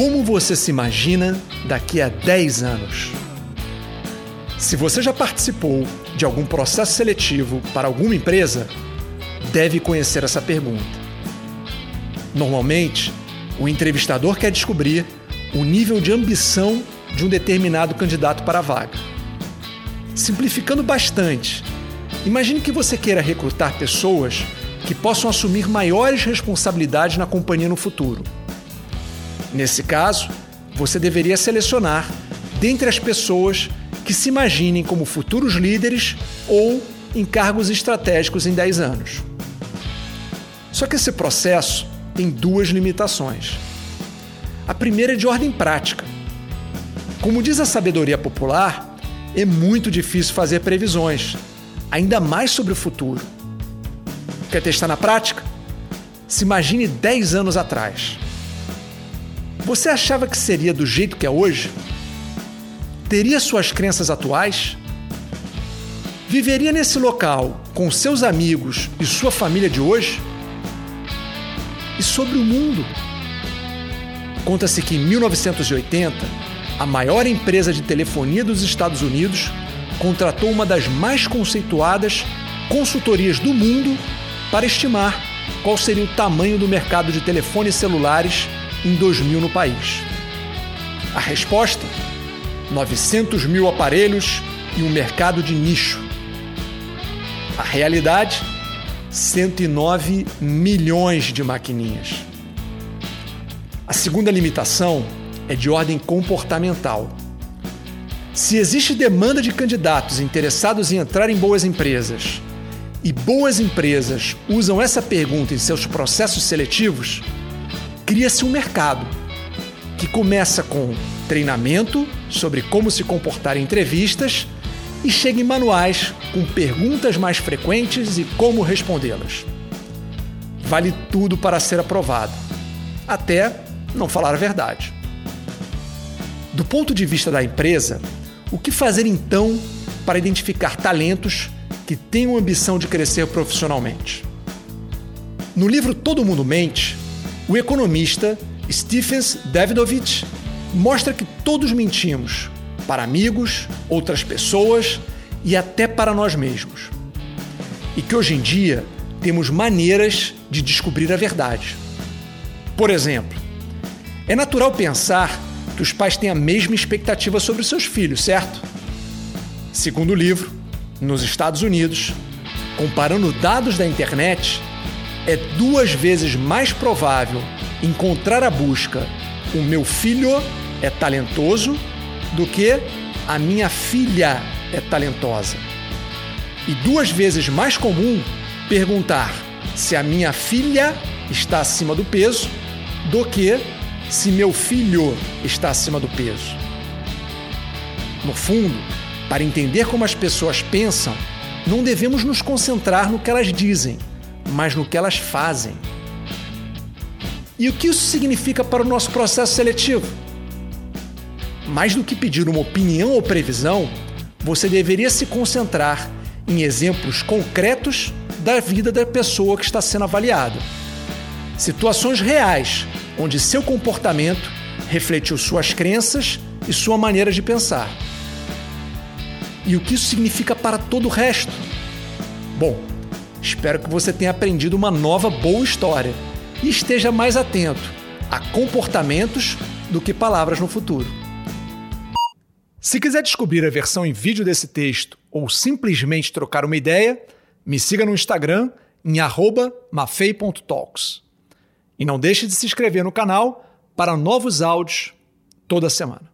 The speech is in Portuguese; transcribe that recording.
Como você se imagina daqui a 10 anos? Se você já participou de algum processo seletivo para alguma empresa, deve conhecer essa pergunta. Normalmente, o entrevistador quer descobrir o nível de ambição de um determinado candidato para a vaga. Simplificando bastante, imagine que você queira recrutar pessoas que possam assumir maiores responsabilidades na companhia no futuro. Nesse caso, você deveria selecionar dentre as pessoas que se imaginem como futuros líderes ou em cargos estratégicos em 10 anos. Só que esse processo tem duas limitações. A primeira é de ordem prática. Como diz a sabedoria popular, é muito difícil fazer previsões, ainda mais sobre o futuro. Quer testar na prática? Se imagine 10 anos atrás. Você achava que seria do jeito que é hoje? Teria suas crenças atuais? Viveria nesse local com seus amigos e sua família de hoje? E sobre o mundo? Conta-se que em 1980, a maior empresa de telefonia dos Estados Unidos contratou uma das mais conceituadas consultorias do mundo para estimar qual seria o tamanho do mercado de telefones celulares em 2000 no país. A resposta? 900 mil aparelhos e um mercado de nicho. A realidade? 109 milhões de maquininhas. A segunda limitação é de ordem comportamental. Se existe demanda de candidatos interessados em entrar em boas empresas e boas empresas usam essa pergunta em seus processos seletivos, cria-se um mercado que começa com treinamento sobre como se comportar em entrevistas e chega em manuais com perguntas mais frequentes e como respondê-las. Vale tudo para ser aprovado, até não falar a verdade. Do ponto de vista da empresa, o que fazer então para identificar talentos que tenham ambição de crescer profissionalmente? No livro Todo Mundo Mente, o economista Stephens Davidovich mostra que todos mentimos para amigos, outras pessoas e até para nós mesmos. E que hoje em dia temos maneiras de descobrir a verdade. Por exemplo, é natural pensar que os pais têm a mesma expectativa sobre os seus filhos, certo? Segundo o livro, nos Estados Unidos, comparando dados da internet, é duas vezes mais provável encontrar a busca o meu filho é talentoso do que a minha filha é talentosa. E duas vezes mais comum perguntar se a minha filha está acima do peso do que se meu filho está acima do peso. No fundo, para entender como as pessoas pensam, não devemos nos concentrar no que elas dizem, mas no que elas fazem. E o que isso significa para o nosso processo seletivo? Mais do que pedir uma opinião ou previsão, você deveria se concentrar em exemplos concretos da vida da pessoa que está sendo avaliada. Situações reais onde seu comportamento refletiu suas crenças e sua maneira de pensar. E o que isso significa para todo o resto? Bom, espero que você tenha aprendido uma nova boa história e esteja mais atento a comportamentos do que palavras no futuro. Se quiser descobrir a versão em vídeo desse texto ou simplesmente trocar uma ideia, me siga no Instagram em mafei.talks. E não deixe de se inscrever no canal para novos áudios toda semana.